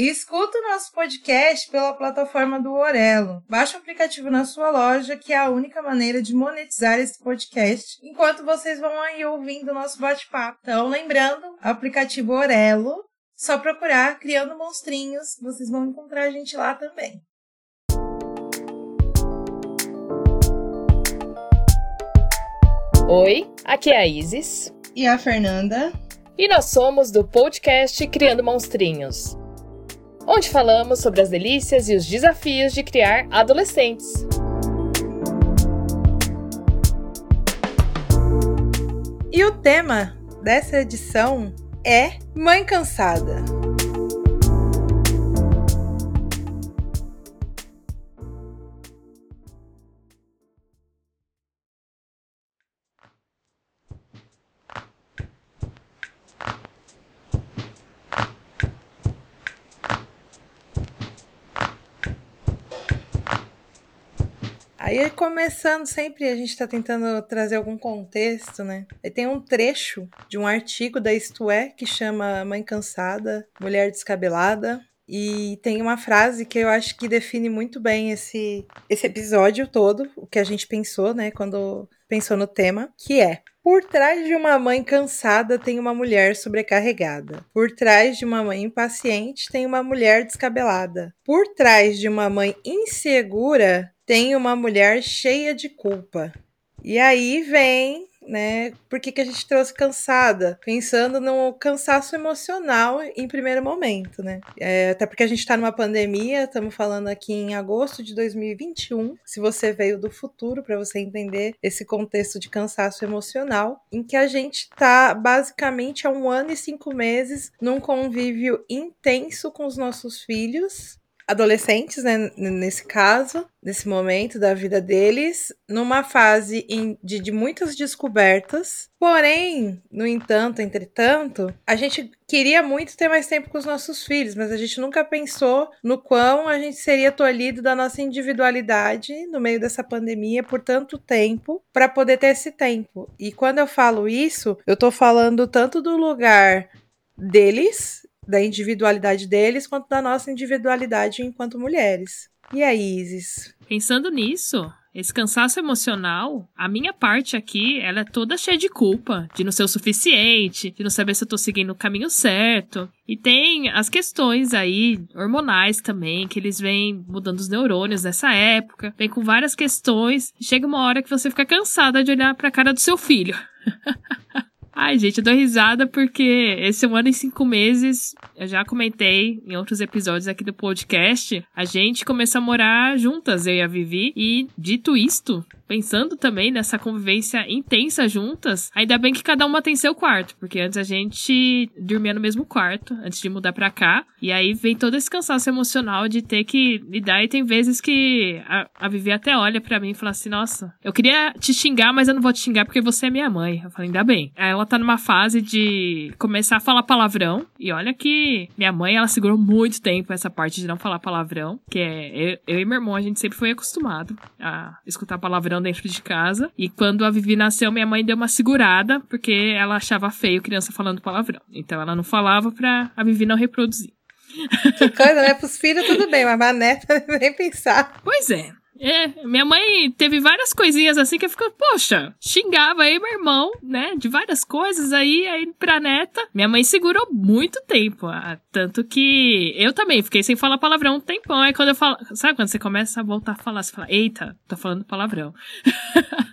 E escuta o nosso podcast pela plataforma do Orelo. Baixe o aplicativo na sua loja, que é a única maneira de monetizar esse podcast, enquanto vocês vão aí ouvindo o nosso bate-papo. Então, lembrando, aplicativo Orelo, só procurar Criando Monstrinhos, vocês vão encontrar a gente lá também. Oi, aqui é a Isis. E a Fernanda. E nós somos do podcast Criando Monstrinhos, onde falamos sobre as delícias e os desafios de criar adolescentes. E o tema dessa edição é Mãe Cansada. Aí, começando sempre, a gente está tentando trazer algum contexto, né? Aí tem um trecho de um artigo da Isto É que chama Mãe Cansada, Mulher Descabelada. E tem uma frase que eu acho que define muito bem esse, esse episódio todo, o que a gente pensou, né, quando pensou no tema, que é por trás de uma mãe cansada tem uma mulher sobrecarregada. Por trás de uma mãe impaciente tem uma mulher descabelada. Por trás de uma mãe insegura tem uma mulher cheia de culpa. E aí vem, né? Por que, que a gente trouxe cansada? Pensando no cansaço emocional em primeiro momento, né? É, até porque a gente está numa pandemia, estamos falando aqui em agosto de 2021. Se você veio do futuro, para você entender esse contexto de cansaço emocional, em que a gente está basicamente há um ano e cinco meses num convívio intenso com os nossos filhos adolescentes, né, nesse caso, nesse momento da vida deles, numa fase de, de muitas descobertas. Porém, no entanto, entretanto, a gente queria muito ter mais tempo com os nossos filhos, mas a gente nunca pensou no quão a gente seria tolhido da nossa individualidade no meio dessa pandemia por tanto tempo para poder ter esse tempo. E quando eu falo isso, eu tô falando tanto do lugar deles da individualidade deles quanto da nossa individualidade enquanto mulheres. E aí, Isis? Pensando nisso, esse cansaço emocional, a minha parte aqui, ela é toda cheia de culpa, de não ser o suficiente, de não saber se eu tô seguindo o caminho certo. E tem as questões aí hormonais também, que eles vêm mudando os neurônios nessa época, vem com várias questões. Chega uma hora que você fica cansada de olhar pra cara do seu filho. Ai, gente, eu dou risada porque esse um ano e cinco meses, eu já comentei em outros episódios aqui do podcast, a gente começou a morar juntas, eu e a Vivi, e dito isto, pensando também nessa convivência intensa juntas, ainda bem que cada uma tem seu quarto, porque antes a gente dormia no mesmo quarto, antes de mudar pra cá, e aí vem todo esse cansaço emocional de ter que lidar, e tem vezes que a, a Vivi até olha para mim e fala assim, nossa, eu queria te xingar, mas eu não vou te xingar porque você é minha mãe. Eu falei, ainda bem. Aí ela tá numa fase de começar a falar palavrão. E olha que minha mãe, ela segurou muito tempo essa parte de não falar palavrão. Que é, eu, eu e meu irmão, a gente sempre foi acostumado a escutar palavrão dentro de casa. E quando a Vivi nasceu, minha mãe deu uma segurada, porque ela achava feio criança falando palavrão. Então ela não falava pra a Vivi não reproduzir. Que coisa, né? Pros filhos tudo bem, mas a neta nem pensar. Pois é. É, minha mãe teve várias coisinhas assim que eu ficava, poxa, xingava aí meu irmão, né, de várias coisas aí, aí pra neta. Minha mãe segurou muito tempo, ah, tanto que eu também fiquei sem falar palavrão um tempão. Aí quando eu falo, sabe quando você começa a voltar a falar, você fala, eita, tô falando palavrão.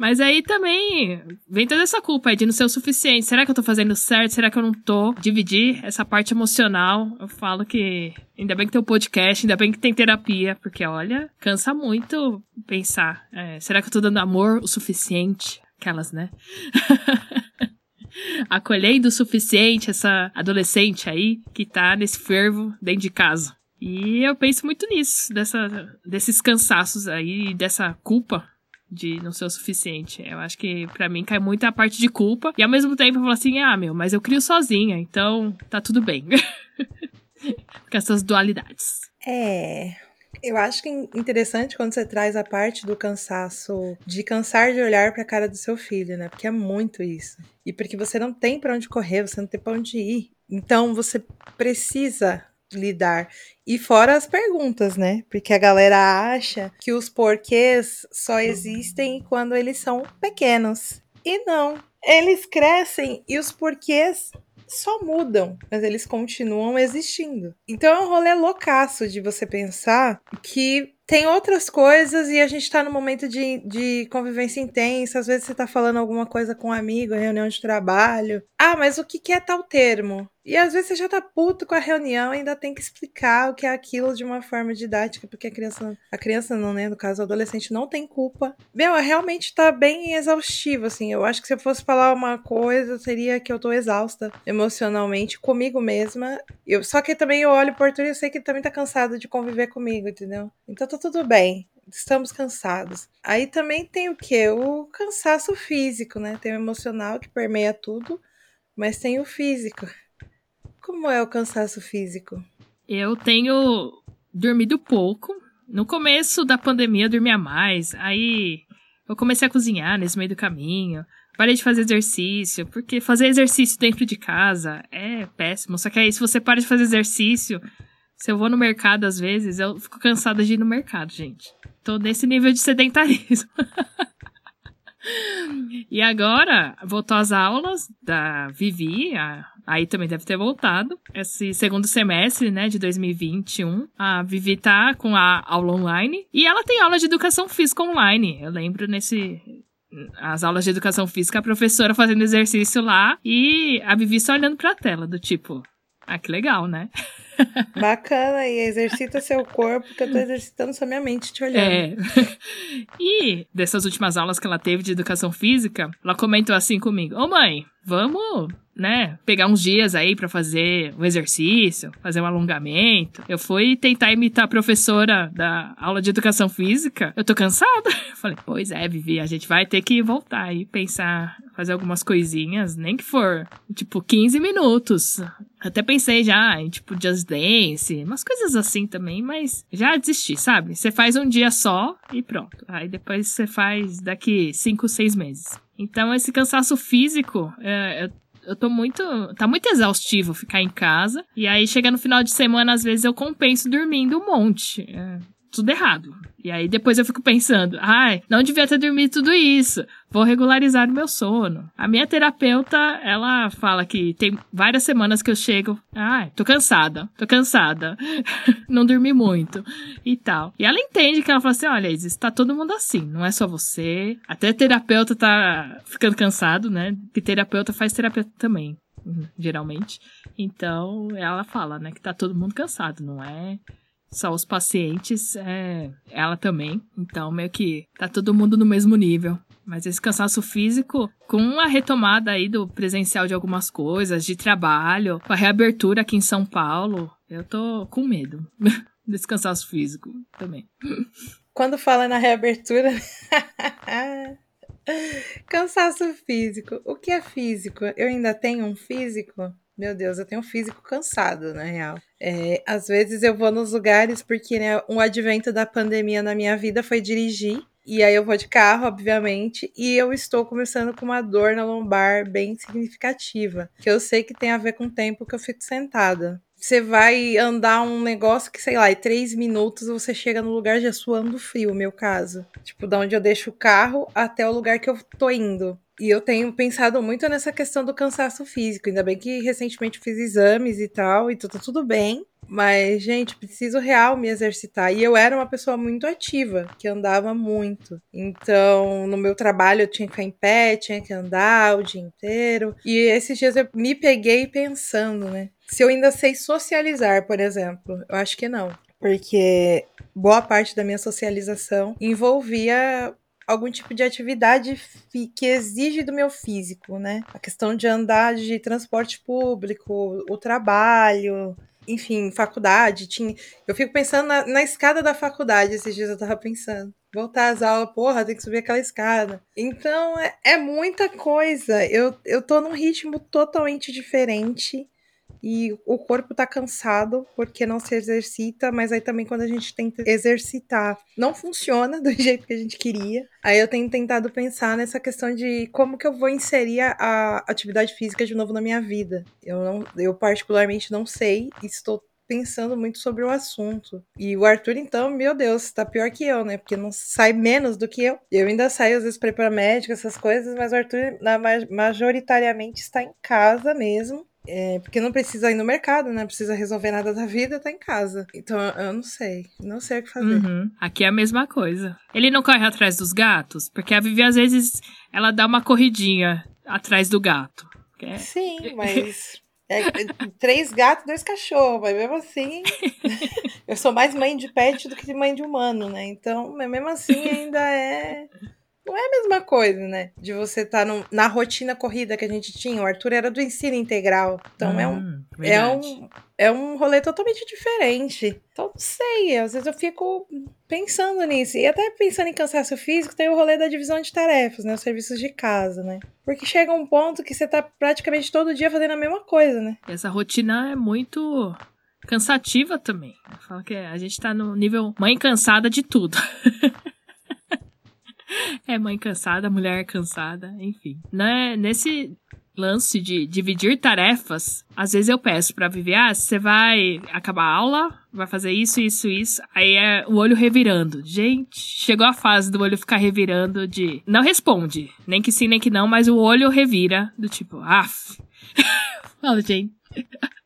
Mas aí também vem toda essa culpa de não ser o suficiente. Será que eu tô fazendo certo? Será que eu não tô? Dividir essa parte emocional. Eu falo que ainda bem que tem o podcast, ainda bem que tem terapia, porque olha, cansa muito pensar. É, será que eu tô dando amor o suficiente? Aquelas, né? Acolhendo o suficiente essa adolescente aí que tá nesse fervo dentro de casa. E eu penso muito nisso, dessa, desses cansaços aí, dessa culpa de não ser o suficiente. Eu acho que para mim cai muito a parte de culpa. E ao mesmo tempo eu falo assim: ah, meu, mas eu crio sozinha, então tá tudo bem. Com essas dualidades. É. Eu acho que é interessante quando você traz a parte do cansaço, de cansar de olhar para a cara do seu filho, né? Porque é muito isso. E porque você não tem para onde correr, você não tem para onde ir. Então você precisa lidar. E fora as perguntas, né? Porque a galera acha que os porquês só existem quando eles são pequenos. E não. Eles crescem e os porquês só mudam, mas eles continuam existindo. Então é um rolê loucaço de você pensar que tem outras coisas e a gente tá no momento de, de convivência intensa. Às vezes você tá falando alguma coisa com um amigo, reunião de trabalho. Ah, mas o que, que é tal termo? E às vezes você já tá puto com a reunião e ainda tem que explicar o que é aquilo de uma forma didática, porque a criança, a criança não, né, no caso, o adolescente não tem culpa. Meu, é realmente tá bem exaustivo, assim. Eu acho que se eu fosse falar uma coisa, seria que eu tô exausta emocionalmente comigo mesma. Eu, só que também eu olho por Arthur e eu sei que ele também tá cansado de conviver comigo, entendeu? Então tá tudo bem estamos cansados. Aí também tem o que? O cansaço físico, né? Tem o emocional que permeia tudo, mas tem o físico. Como é o cansaço físico? Eu tenho dormido pouco. No começo da pandemia eu dormia mais. Aí eu comecei a cozinhar nesse meio do caminho. Parei de fazer exercício, porque fazer exercício dentro de casa é péssimo. Só que aí, se você para de fazer exercício, se eu vou no mercado às vezes, eu fico cansada de ir no mercado, gente. Tô nesse nível de sedentarismo. e agora, voltou às aulas da Vivi, a, aí também deve ter voltado. Esse segundo semestre, né, de 2021, a Vivi tá com a aula online e ela tem aula de educação física online. Eu lembro nesse as aulas de educação física, a professora fazendo exercício lá e a Vivi só olhando pra tela, do tipo, ah, que legal, né? Bacana, e exercita seu corpo, que eu tô exercitando só minha mente te olhando. É. e dessas últimas aulas que ela teve de educação física, ela comentou assim comigo: Ô mãe, vamos né, pegar uns dias aí para fazer um exercício, fazer um alongamento. Eu fui tentar imitar a professora da aula de educação física. Eu tô cansada. Falei, pois é, Vivi, a gente vai ter que voltar aí, pensar, fazer algumas coisinhas, nem que for, tipo, 15 minutos. Até pensei já em, tipo, Just Dance, umas coisas assim também, mas já desisti, sabe? Você faz um dia só e pronto. Aí depois você faz daqui 5, 6 meses. Então, esse cansaço físico, é, eu eu tô muito. Tá muito exaustivo ficar em casa. E aí, chega no final de semana, às vezes eu compenso dormindo um monte. É, tudo errado. E aí depois eu fico pensando, ai, não devia ter dormido tudo isso. Vou regularizar o meu sono. A minha terapeuta, ela fala que tem várias semanas que eu chego, ai, tô cansada, tô cansada. não dormi muito e tal. E ela entende que ela fala assim, olha, Isis, tá todo mundo assim, não é só você. Até terapeuta tá ficando cansado, né? Que terapeuta faz terapeuta também geralmente. Então, ela fala, né, que tá todo mundo cansado, não é só os pacientes, é, ela também. Então, meio que tá todo mundo no mesmo nível. Mas esse cansaço físico, com a retomada aí do presencial de algumas coisas, de trabalho, com a reabertura aqui em São Paulo, eu tô com medo desse cansaço físico também. Quando fala na reabertura. cansaço físico. O que é físico? Eu ainda tenho um físico? Meu Deus, eu tenho um físico cansado, na real. É, às vezes eu vou nos lugares porque né, um advento da pandemia na minha vida foi dirigir. E aí eu vou de carro, obviamente, e eu estou começando com uma dor na lombar bem significativa, que eu sei que tem a ver com o tempo que eu fico sentada. Você vai andar um negócio que, sei lá, em três minutos você chega no lugar já suando frio, meu caso. Tipo, da onde eu deixo o carro até o lugar que eu tô indo. E eu tenho pensado muito nessa questão do cansaço físico. Ainda bem que recentemente fiz exames e tal, e tá tudo bem. Mas, gente, preciso real me exercitar. E eu era uma pessoa muito ativa, que andava muito. Então, no meu trabalho eu tinha que ficar em pé, tinha que andar o dia inteiro. E esses dias eu me peguei pensando, né? Se eu ainda sei socializar, por exemplo. Eu acho que não. Porque boa parte da minha socialização envolvia algum tipo de atividade que exige do meu físico, né? A questão de andar de transporte público, o trabalho, enfim, faculdade. Tinha... Eu fico pensando na, na escada da faculdade, esses dias eu tava pensando voltar às aulas, porra, tem que subir aquela escada. Então é, é, muita coisa. Eu, eu tô num ritmo totalmente diferente e o corpo tá cansado porque não se exercita, mas aí também quando a gente tenta exercitar, não funciona do jeito que a gente queria. Aí eu tenho tentado pensar nessa questão de como que eu vou inserir a atividade física de novo na minha vida. Eu não, eu particularmente não sei, estou pensando muito sobre o assunto. E o Arthur, então, meu Deus, tá pior que eu, né? Porque não sai menos do que eu. Eu ainda saio, às vezes, pra ir pra médico, essas coisas, mas o Arthur, na, majoritariamente, está em casa mesmo. É, porque não precisa ir no mercado, né? Não precisa resolver nada da vida, tá em casa. Então eu não sei. Não sei o que fazer. Uhum. Aqui é a mesma coisa. Ele não corre atrás dos gatos? Porque a Vivi, às vezes, ela dá uma corridinha atrás do gato. É... Sim, mas. É, é, três gatos, dois cachorros, mas mesmo assim, eu sou mais mãe de pet do que mãe de humano, né? Então, mesmo assim, ainda é não é a mesma coisa, né? De você estar tá na rotina corrida que a gente tinha. O Arthur era do ensino integral. Então hum, é, um, é, um, é um rolê totalmente diferente. Então, não sei. Às vezes eu fico pensando nisso. E até pensando em cansaço físico, tem o rolê da divisão de tarefas, né? Os serviços de casa, né? Porque chega um ponto que você tá praticamente todo dia fazendo a mesma coisa, né? Essa rotina é muito cansativa também. Eu falo que a gente tá no nível mãe cansada de tudo. é mãe cansada, mulher cansada, enfim. Né? Nesse lance de dividir tarefas, às vezes eu peço pra Vivi, ah, você vai acabar a aula, vai fazer isso, isso, isso, aí é o olho revirando. Gente, chegou a fase do olho ficar revirando de não responde, nem que sim, nem que não, mas o olho revira do tipo, af. Fala, gente.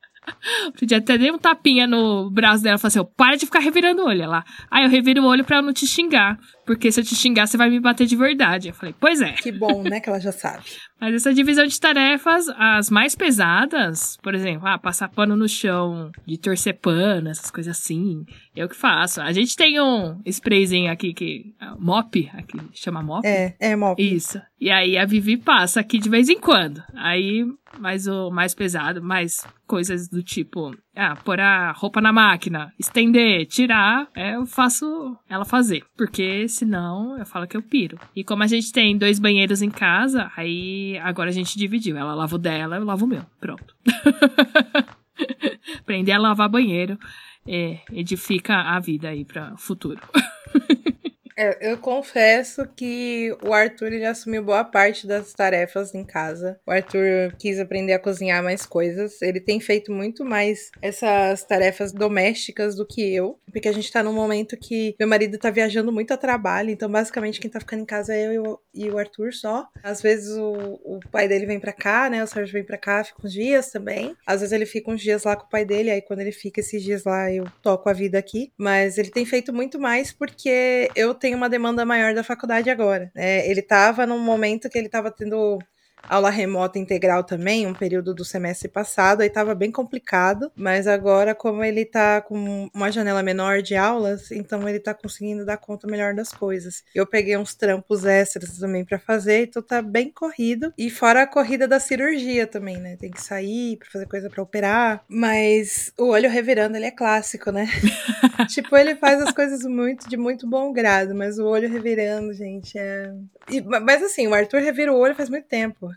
Podia até dar um tapinha no braço dela e falar assim: para de ficar revirando o olho. Lá. Aí eu reviro o olho pra não te xingar. Porque se eu te xingar, você vai me bater de verdade. Eu falei, pois é. Que bom, né? Que ela já sabe. Mas essa divisão de tarefas, as mais pesadas, por exemplo, ah, passar pano no chão, de torcer pano, essas coisas assim, eu que faço. A gente tem um sprayzinho aqui que. Uh, mop, aqui chama mop? É, é mop. Isso. E aí a Vivi passa aqui de vez em quando. Aí mais o mais pesado, mais coisas do tipo, ah, pôr a roupa na máquina, estender, tirar, é, eu faço ela fazer, porque senão eu falo que eu piro. E como a gente tem dois banheiros em casa, aí agora a gente dividiu, ela lava o dela, eu lavo o meu, pronto. Aprender a lavar banheiro é, edifica a vida aí para futuro. É, eu confesso que o Arthur ele assumiu boa parte das tarefas em casa. O Arthur quis aprender a cozinhar mais coisas. Ele tem feito muito mais essas tarefas domésticas do que eu. Porque a gente tá num momento que meu marido tá viajando muito a trabalho. Então, basicamente, quem tá ficando em casa é eu e o Arthur só. Às vezes o, o pai dele vem pra cá, né? O Sérgio vem pra cá, fica uns dias também. Às vezes ele fica uns dias lá com o pai dele. Aí quando ele fica esses dias lá, eu toco a vida aqui. Mas ele tem feito muito mais porque eu tem uma demanda maior da faculdade agora. É, ele estava num momento que ele estava tendo aula remota integral também, um período do semestre passado, aí estava bem complicado, mas agora, como ele está com uma janela menor de aulas, então ele está conseguindo dar conta melhor das coisas. Eu peguei uns trampos extras também para fazer, então tá bem corrido. E fora a corrida da cirurgia também, né? Tem que sair para fazer coisa para operar, mas o olho revirando, ele é clássico, né? tipo, ele faz as coisas muito de muito bom grado, mas o olho revirando, gente, é. E, mas assim, o Arthur revira o olho faz muito tempo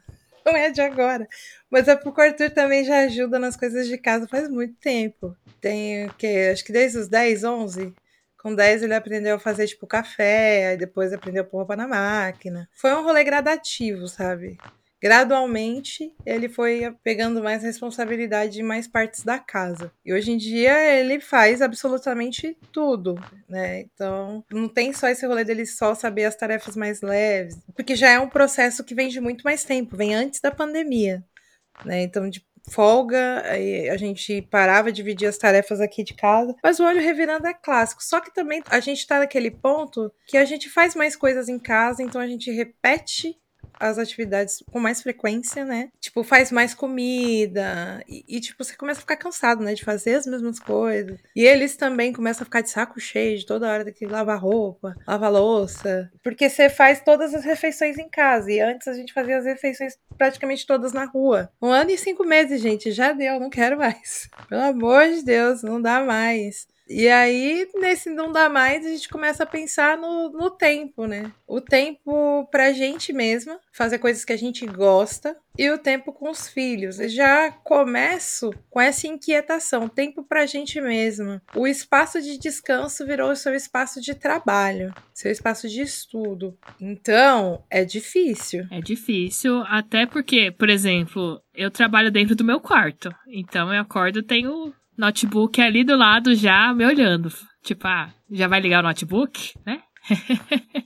não é de agora. Mas é porque o Arthur também já ajuda nas coisas de casa faz muito tempo. Tem o que? Acho que desde os 10, 11. Com 10 ele aprendeu a fazer tipo café, aí depois aprendeu a pôr roupa na máquina. Foi um rolê gradativo, sabe? Gradualmente ele foi pegando mais responsabilidade em mais partes da casa. E hoje em dia ele faz absolutamente tudo, né? Então não tem só esse rolê dele só saber as tarefas mais leves, porque já é um processo que vem de muito mais tempo, vem antes da pandemia, né? Então de folga, a gente parava dividir as tarefas aqui de casa, mas o olho revirando é clássico. Só que também a gente tá naquele ponto que a gente faz mais coisas em casa, então a gente repete as atividades com mais frequência, né? Tipo, faz mais comida. E, e, tipo, você começa a ficar cansado, né? De fazer as mesmas coisas. E eles também começam a ficar de saco cheio de toda hora que lavar roupa, lavar louça. Porque você faz todas as refeições em casa. E antes a gente fazia as refeições praticamente todas na rua. Um ano e cinco meses, gente. Já deu, não quero mais. Pelo amor de Deus, não dá mais. E aí, nesse não dá mais, a gente começa a pensar no, no tempo, né? O tempo pra gente mesma, fazer coisas que a gente gosta, e o tempo com os filhos. Eu já começo com essa inquietação, tempo pra gente mesma. O espaço de descanso virou seu espaço de trabalho, seu espaço de estudo. Então, é difícil. É difícil, até porque, por exemplo, eu trabalho dentro do meu quarto. Então eu acordo, tenho notebook ali do lado já me olhando. Tipo, ah, já vai ligar o notebook, né?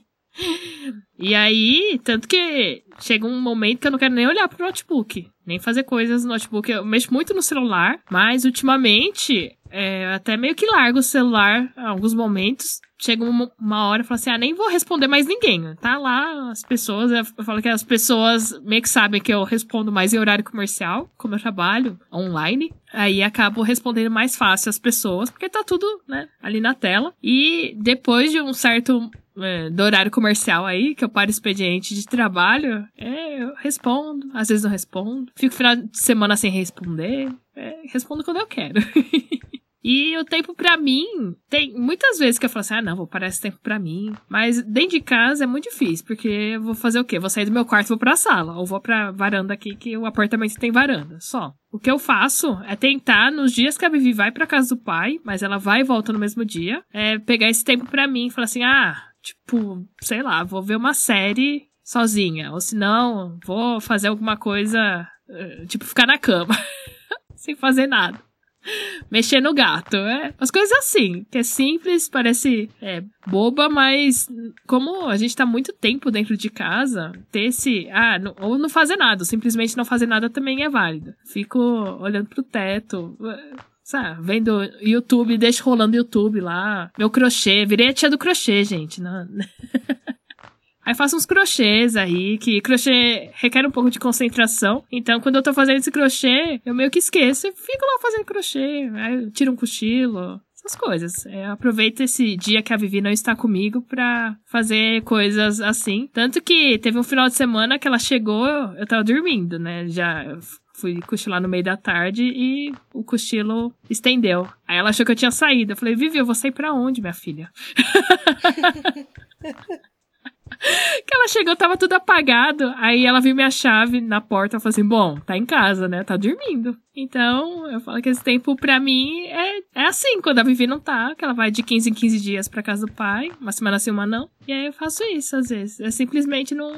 e aí, tanto que chega um momento que eu não quero nem olhar pro notebook, nem fazer coisas no notebook. Eu mexo muito no celular, mas ultimamente é, até meio que largo o celular em alguns momentos. Chega uma, uma hora e falo assim: ah, nem vou responder mais ninguém. Tá lá as pessoas. Eu falo que as pessoas meio que sabem que eu respondo mais em horário comercial, como eu trabalho online. Aí acabo respondendo mais fácil as pessoas, porque tá tudo, né, ali na tela. E depois de um certo é, do horário comercial aí, que eu paro expediente de trabalho, é, eu respondo, às vezes não respondo. Fico final de semana sem responder. É, respondo quando eu quero. E o tempo para mim, tem muitas vezes que eu falo assim: ah, não, vou parar esse tempo para mim. Mas dentro de casa é muito difícil, porque eu vou fazer o quê? Vou sair do meu quarto e vou pra sala. Ou vou pra varanda aqui, que o apartamento tem varanda. Só. O que eu faço é tentar, nos dias que a Vivi vai pra casa do pai, mas ela vai e volta no mesmo dia, é pegar esse tempo para mim e falar assim: ah, tipo, sei lá, vou ver uma série sozinha. Ou se não, vou fazer alguma coisa, eh, tipo, ficar na cama. sem fazer nada mexer no gato. É, as coisas assim, que é simples, parece é, boba, mas como a gente tá muito tempo dentro de casa, ter esse. Ah, não, ou não fazer nada, simplesmente não fazer nada também é válido. Fico olhando pro teto. Sabe, vendo YouTube, deixo rolando YouTube lá. Meu crochê, virei a tia do crochê, gente. Não... Aí faço uns crochês aí, que crochê requer um pouco de concentração. Então, quando eu tô fazendo esse crochê, eu meio que esqueço e fico lá fazendo crochê. Aí tiro um cochilo, essas coisas. É, aproveito esse dia que a Vivi não está comigo pra fazer coisas assim. Tanto que teve um final de semana que ela chegou, eu tava dormindo, né? Já fui cochilar no meio da tarde e o cochilo estendeu. Aí ela achou que eu tinha saído. Eu falei, Vivi, eu vou sair pra onde, minha filha? que ela chegou, tava tudo apagado. Aí ela viu minha chave na porta e falou assim: Bom, tá em casa, né? Tá dormindo. Então, eu falo que esse tempo pra mim é, é assim, quando a Vivi não tá, que ela vai de 15 em 15 dias pra casa do pai, uma semana sim, uma não. E aí eu faço isso às vezes. É simplesmente não.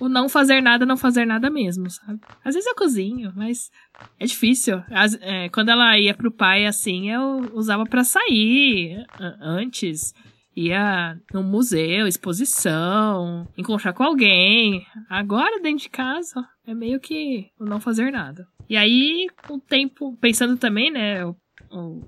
O não fazer nada, não fazer nada mesmo, sabe? Às vezes eu cozinho, mas é difícil. As, é, quando ela ia pro pai assim, eu usava para sair antes ia num museu, exposição, encontrar com alguém. Agora, dentro de casa, é meio que não fazer nada. E aí, o tempo, pensando também, né, eu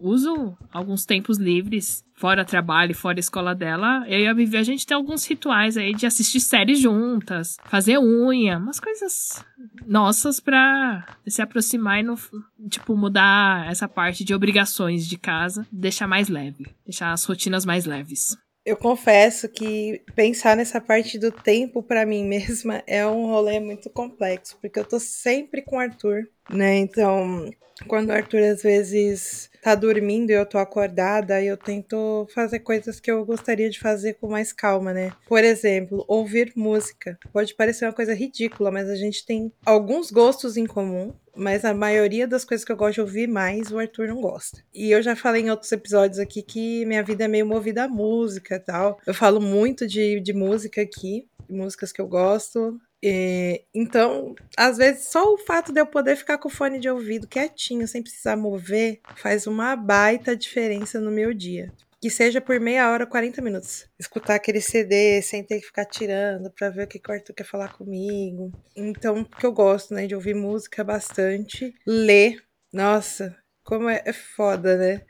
uso alguns tempos livres, fora trabalho, fora escola dela, eu e a Vivi, a gente tem alguns rituais aí de assistir séries juntas, fazer unha, umas coisas nossas pra se aproximar e, tipo, mudar essa parte de obrigações de casa, deixar mais leve, deixar as rotinas mais leves. Eu confesso que pensar nessa parte do tempo para mim mesma é um rolê muito complexo, porque eu tô sempre com o Arthur, né? Então, quando o Arthur às vezes tá dormindo e eu tô acordada, eu tento fazer coisas que eu gostaria de fazer com mais calma, né? Por exemplo, ouvir música. Pode parecer uma coisa ridícula, mas a gente tem alguns gostos em comum mas a maioria das coisas que eu gosto de ouvir mais, o Arthur não gosta. E eu já falei em outros episódios aqui que minha vida é meio movida à música tal. Eu falo muito de, de música aqui, músicas que eu gosto. E, então, às vezes, só o fato de eu poder ficar com o fone de ouvido quietinho, sem precisar mover, faz uma baita diferença no meu dia que seja por meia hora, 40 minutos. Escutar aquele CD sem ter que ficar tirando para ver o que o Arthur quer falar comigo. Então, porque eu gosto, né, de ouvir música bastante. Ler, nossa, como é, é foda, né?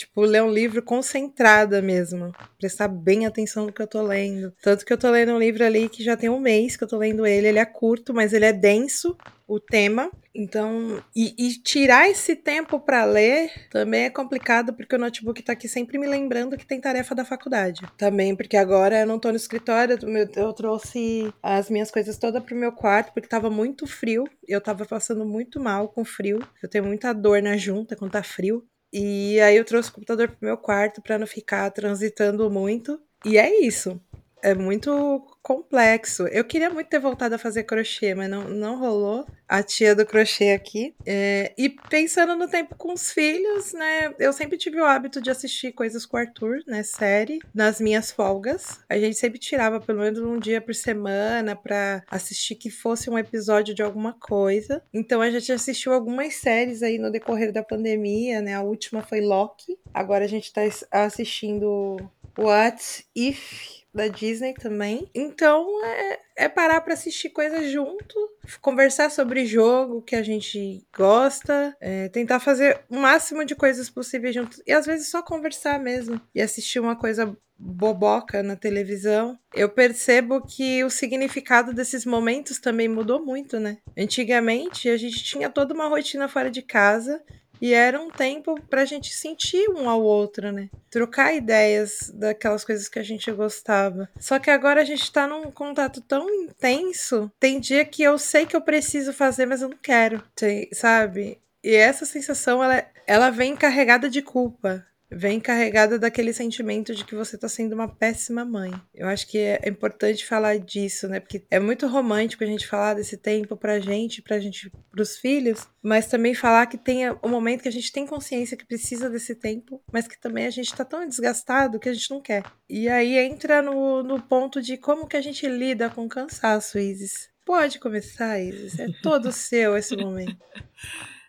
Tipo, ler um livro concentrada mesmo. Prestar bem atenção no que eu tô lendo. Tanto que eu tô lendo um livro ali que já tem um mês que eu tô lendo ele. Ele é curto, mas ele é denso, o tema. Então, e, e tirar esse tempo para ler também é complicado, porque o notebook tá aqui sempre me lembrando que tem tarefa da faculdade. Também, porque agora eu não tô no escritório, eu trouxe as minhas coisas todas pro meu quarto, porque tava muito frio. Eu tava passando muito mal com frio. Eu tenho muita dor na junta quando tá frio. E aí eu trouxe o computador pro meu quarto para não ficar transitando muito. E é isso. É muito complexo. Eu queria muito ter voltado a fazer crochê, mas não, não rolou. A tia do crochê aqui. É, e pensando no tempo com os filhos, né? Eu sempre tive o hábito de assistir coisas com o Arthur, né? Série, nas minhas folgas. A gente sempre tirava pelo menos um dia por semana para assistir que fosse um episódio de alguma coisa. Então a gente assistiu algumas séries aí no decorrer da pandemia, né? A última foi Loki. Agora a gente tá assistindo What If da Disney também. Então é, é parar para assistir coisas junto, conversar sobre jogo que a gente gosta, é, tentar fazer o máximo de coisas possíveis junto e às vezes só conversar mesmo e assistir uma coisa boboca na televisão, eu percebo que o significado desses momentos também mudou muito, né? Antigamente a gente tinha toda uma rotina fora de casa e era um tempo pra gente sentir um ao outro, né? Trocar ideias daquelas coisas que a gente gostava. Só que agora a gente tá num contato tão intenso. Tem dia que eu sei que eu preciso fazer, mas eu não quero. Sabe? E essa sensação, ela, ela vem carregada de culpa vem carregada daquele sentimento de que você está sendo uma péssima mãe. Eu acho que é importante falar disso, né? Porque é muito romântico a gente falar desse tempo pra gente, pra gente, pros filhos, mas também falar que tem o momento que a gente tem consciência que precisa desse tempo, mas que também a gente tá tão desgastado que a gente não quer. E aí entra no, no ponto de como que a gente lida com cansaço, Isis. Pode começar, Isis. É todo seu esse momento.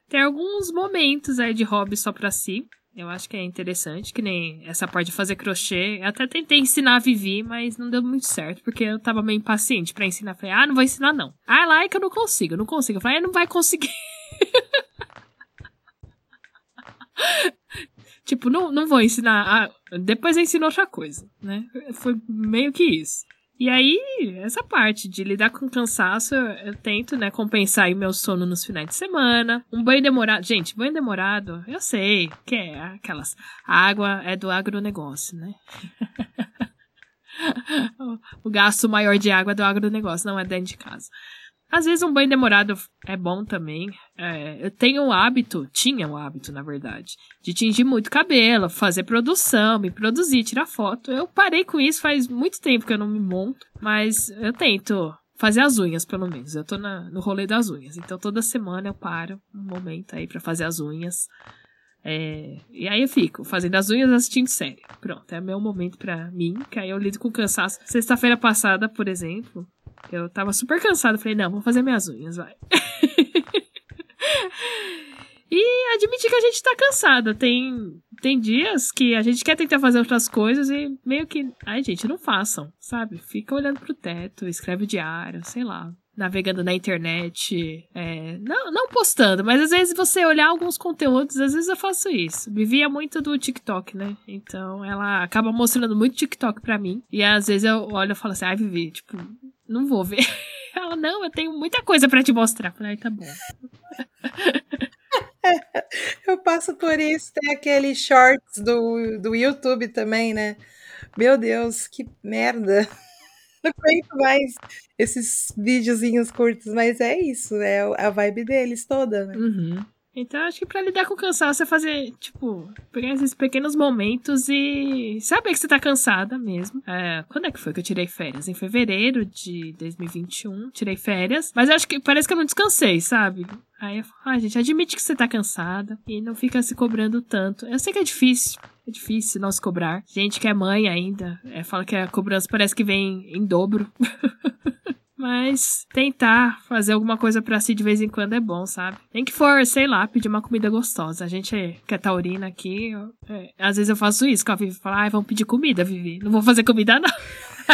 Tem alguns momentos aí de hobby só pra si. Eu acho que é interessante, que nem essa parte de fazer crochê. Eu até tentei ensinar a Vivi, mas não deu muito certo, porque eu tava meio impaciente pra ensinar. Falei, ah, não vou ensinar não. Ah, lá é que eu não consigo, eu não consigo. Eu falei, ah, não vai conseguir. tipo, não, não vou ensinar. Ah, depois eu ensino outra coisa, né? Foi meio que isso. E aí, essa parte de lidar com cansaço, eu tento, né, compensar aí meu sono nos finais de semana. Um banho demorado. Gente, banho demorado, eu sei que é aquelas. A água é do agronegócio, né? o gasto maior de água é do agronegócio, não é dentro de casa. Às vezes um banho demorado é bom também. É, eu tenho o hábito, tinha o hábito, na verdade, de tingir muito cabelo, fazer produção, me produzir, tirar foto. Eu parei com isso faz muito tempo que eu não me monto, mas eu tento fazer as unhas, pelo menos. Eu tô na, no rolê das unhas. Então toda semana eu paro um momento aí para fazer as unhas. É, e aí eu fico fazendo as unhas assistindo série. Pronto, é meu momento para mim, que aí eu lido com cansaço. Sexta-feira passada, por exemplo, eu tava super cansada. Falei, não, vou fazer minhas unhas, vai. e admitir que a gente tá cansada. Tem, tem dias que a gente quer tentar fazer outras coisas e meio que. Ai, gente, não façam, sabe? Fica olhando pro teto, escreve diário, sei lá navegando na internet, é, não, não postando, mas às vezes você olhar alguns conteúdos, às vezes eu faço isso. Vivia muito do TikTok, né? Então ela acaba mostrando muito TikTok pra mim. E às vezes eu olho e falo assim, ai, Vivi, tipo, não vou ver. Ela, não, eu tenho muita coisa para te mostrar. falei, tá bom. eu passo por isso. Tem aqueles shorts do, do YouTube também, né? Meu Deus, que merda. Não aguento mais esses videozinhos curtos, mas é isso, é a vibe deles toda, né? Uhum. Então, acho que pra lidar com o cansaço é fazer, tipo, pegar esses pequenos momentos e saber que você tá cansada mesmo. É, quando é que foi que eu tirei férias? Em fevereiro de 2021, tirei férias. Mas acho que parece que eu não descansei, sabe? Aí eu falo, ah, gente, admite que você tá cansada e não fica se cobrando tanto. Eu sei que é difícil, é difícil não se cobrar. Gente que é mãe ainda, é, fala que a cobrança parece que vem em dobro. Mas tentar fazer alguma coisa para si de vez em quando é bom, sabe? Nem que for, sei lá, pedir uma comida gostosa. A gente que é taurina aqui, é, às vezes eu faço isso, com a Vivi fala, ai, vamos pedir comida, Vivi. Não vou fazer comida, não.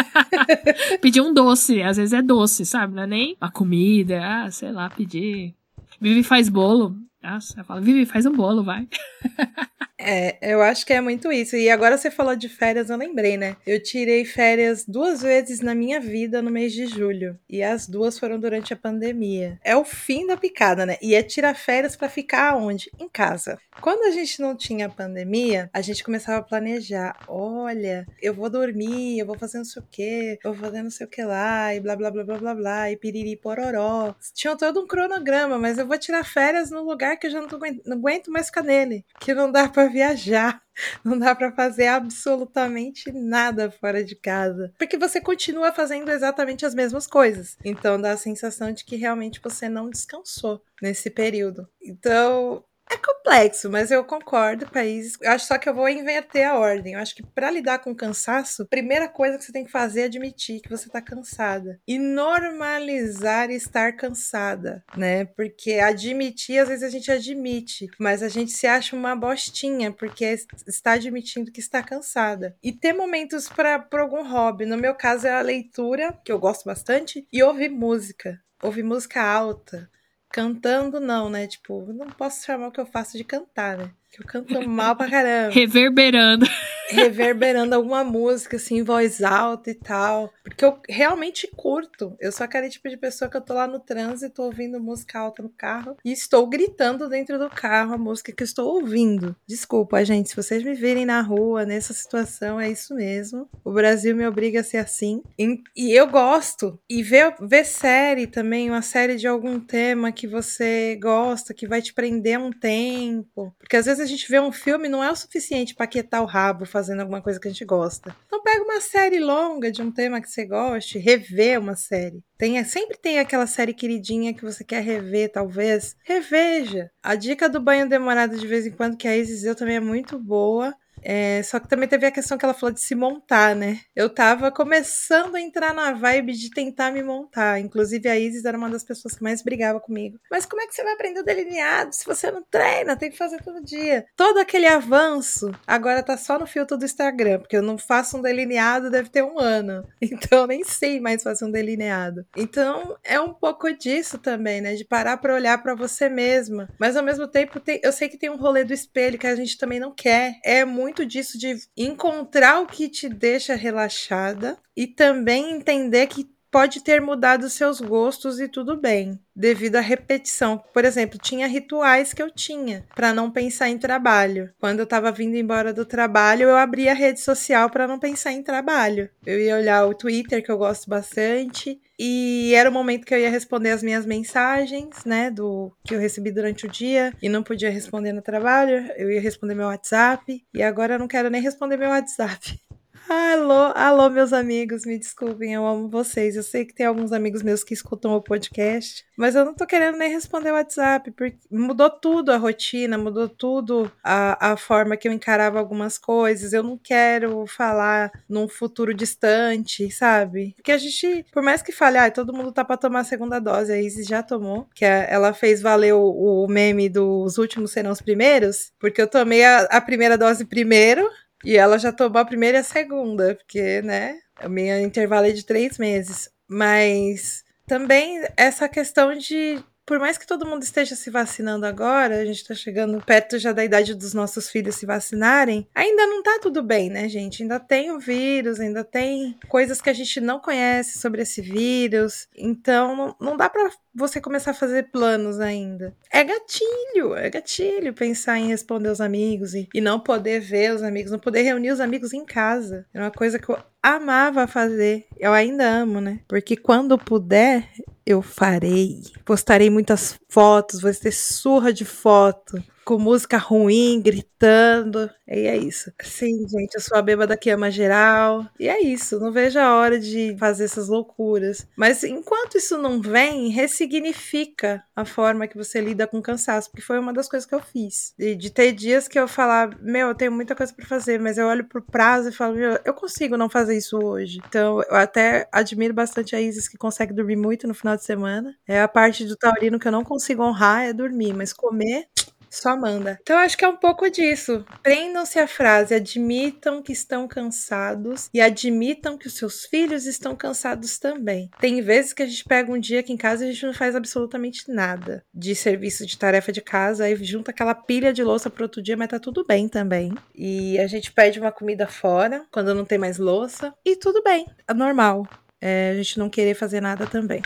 pedir um doce, às vezes é doce, sabe? Não é nem a comida, ah, sei lá, pedir. Vivi faz bolo. Nossa, eu falo, Vivi, faz um bolo, vai. É, eu acho que é muito isso. E agora você falou de férias, eu lembrei, né? Eu tirei férias duas vezes na minha vida no mês de julho. E as duas foram durante a pandemia. É o fim da picada, né? E é tirar férias para ficar onde? Em casa. Quando a gente não tinha pandemia, a gente começava a planejar. Olha, eu vou dormir, eu vou fazer não sei o quê, eu vou fazer não sei o que lá, e blá blá blá blá blá blá, e piriri pororó. Tinha todo um cronograma, mas eu vou tirar férias no lugar que eu já não, aguento, não aguento mais ficar nele. Que não dá pra viajar. Não dá para fazer absolutamente nada fora de casa, porque você continua fazendo exatamente as mesmas coisas. Então dá a sensação de que realmente você não descansou nesse período. Então, é complexo, mas eu concordo, países. Eu acho só que eu vou inverter a ordem. Eu acho que para lidar com cansaço, a primeira coisa que você tem que fazer é admitir que você tá cansada e normalizar estar cansada, né? Porque admitir, às vezes a gente admite, mas a gente se acha uma bostinha porque está admitindo que está cansada. E ter momentos para algum hobby. No meu caso é a leitura, que eu gosto bastante, e ouvir música. Ouvir música alta Cantando não, né? Tipo, não posso chamar o que eu faço de cantar, né? Que eu canto mal pra caramba. Reverberando. Reverberando alguma música, assim, em voz alta e tal. Porque eu realmente curto. Eu sou aquele tipo de pessoa que eu tô lá no trânsito ouvindo música alta no carro e estou gritando dentro do carro a música que eu estou ouvindo. Desculpa, gente, se vocês me virem na rua nessa situação, é isso mesmo. O Brasil me obriga a ser assim. E, e eu gosto. E ver, ver série também, uma série de algum tema que você gosta, que vai te prender um tempo. Porque às vezes vezes a gente vê um filme não é o suficiente para quietar o rabo fazendo alguma coisa que a gente gosta. Então pega uma série longa de um tema que você goste, rever uma série. Tem, sempre tem aquela série queridinha que você quer rever, talvez. Reveja. A dica do banho demorado de vez em quando, que a Isis deu também é muito boa. É, só que também teve a questão que ela falou de se montar, né? Eu tava começando a entrar na vibe de tentar me montar. Inclusive, a Isis era uma das pessoas que mais brigava comigo. Mas como é que você vai aprender o delineado se você não treina? Tem que fazer todo dia. Todo aquele avanço agora tá só no filtro do Instagram, porque eu não faço um delineado, deve ter um ano. Então nem sei mais fazer um delineado. Então é um pouco disso também, né? De parar para olhar para você mesma. Mas ao mesmo tempo, tem, eu sei que tem um rolê do espelho que a gente também não quer. É muito muito disso de encontrar o que te deixa relaxada e também entender que pode ter mudado seus gostos e tudo bem, devido à repetição. Por exemplo, tinha rituais que eu tinha para não pensar em trabalho. Quando eu estava vindo embora do trabalho, eu abria a rede social para não pensar em trabalho. Eu ia olhar o Twitter, que eu gosto bastante, e era o momento que eu ia responder as minhas mensagens, né, do que eu recebi durante o dia e não podia responder no trabalho. Eu ia responder meu WhatsApp e agora eu não quero nem responder meu WhatsApp. Alô, alô, meus amigos, me desculpem, eu amo vocês. Eu sei que tem alguns amigos meus que escutam o podcast, mas eu não tô querendo nem responder o WhatsApp, porque mudou tudo a rotina, mudou tudo a, a forma que eu encarava algumas coisas. Eu não quero falar num futuro distante, sabe? Porque a gente, por mais que fale, ah, todo mundo tá pra tomar a segunda dose, a Isis já tomou, que a, ela fez valer o, o meme dos últimos serão os primeiros, porque eu tomei a, a primeira dose primeiro. E ela já tomou a primeira e a segunda, porque, né, a minha intervalo é de três meses. Mas também essa questão de por mais que todo mundo esteja se vacinando agora, a gente tá chegando perto já da idade dos nossos filhos se vacinarem, ainda não tá tudo bem, né, gente? Ainda tem o vírus, ainda tem coisas que a gente não conhece sobre esse vírus. Então, não, não dá para você começar a fazer planos ainda. É gatilho, é gatilho pensar em responder os amigos e, e não poder ver os amigos, não poder reunir os amigos em casa. É uma coisa que eu amava fazer. Eu ainda amo, né? Porque quando puder, eu farei. Postarei muitas fotos, vou ter surra de foto com música ruim, gritando. E é isso. Sim, gente, eu sou a bêbada que ama geral. E é isso. Não vejo a hora de fazer essas loucuras. Mas enquanto isso não vem, ressignifica a forma que você lida com cansaço. Porque foi uma das coisas que eu fiz. De, de ter dias que eu falar, meu, eu tenho muita coisa para fazer, mas eu olho pro prazo e falo, meu, eu consigo não fazer isso hoje. Então, eu até admiro bastante a Isis que consegue dormir muito no final de semana. É a parte do taurino que eu não consigo honrar, é dormir, mas comer só manda. Então acho que é um pouco disso. Prendam-se a frase, admitam que estão cansados e admitam que os seus filhos estão cansados também. Tem vezes que a gente pega um dia que em casa a gente não faz absolutamente nada de serviço de tarefa de casa, aí junta aquela pilha de louça pro outro dia, mas tá tudo bem também. E a gente pede uma comida fora quando não tem mais louça e tudo bem, é normal. É, a gente não querer fazer nada também.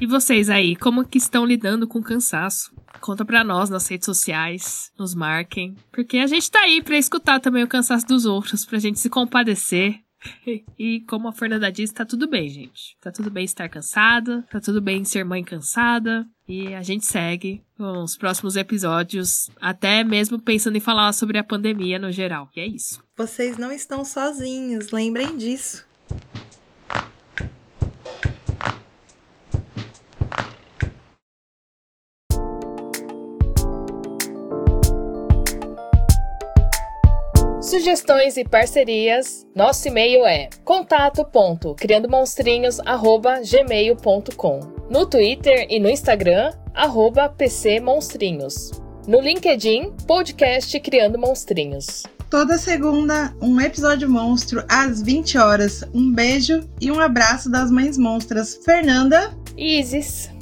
E vocês aí, como que estão lidando com o cansaço? Conta pra nós nas redes sociais, nos marquem. Porque a gente tá aí pra escutar também o cansaço dos outros, pra gente se compadecer. E como a Fernanda disse, tá tudo bem, gente. Tá tudo bem estar cansada, tá tudo bem ser mãe cansada. E a gente segue com os próximos episódios, até mesmo pensando em falar sobre a pandemia no geral. E é isso. Vocês não estão sozinhos, lembrem disso. Sugestões e parcerias, nosso e-mail é contato.criandomonstrinhos@gmail.com. No Twitter e no Instagram, arroba PCMonstrinhos. No LinkedIn, podcast Criando Monstrinhos. Toda segunda, um episódio monstro às 20 horas. Um beijo e um abraço das mães monstras, Fernanda e Isis.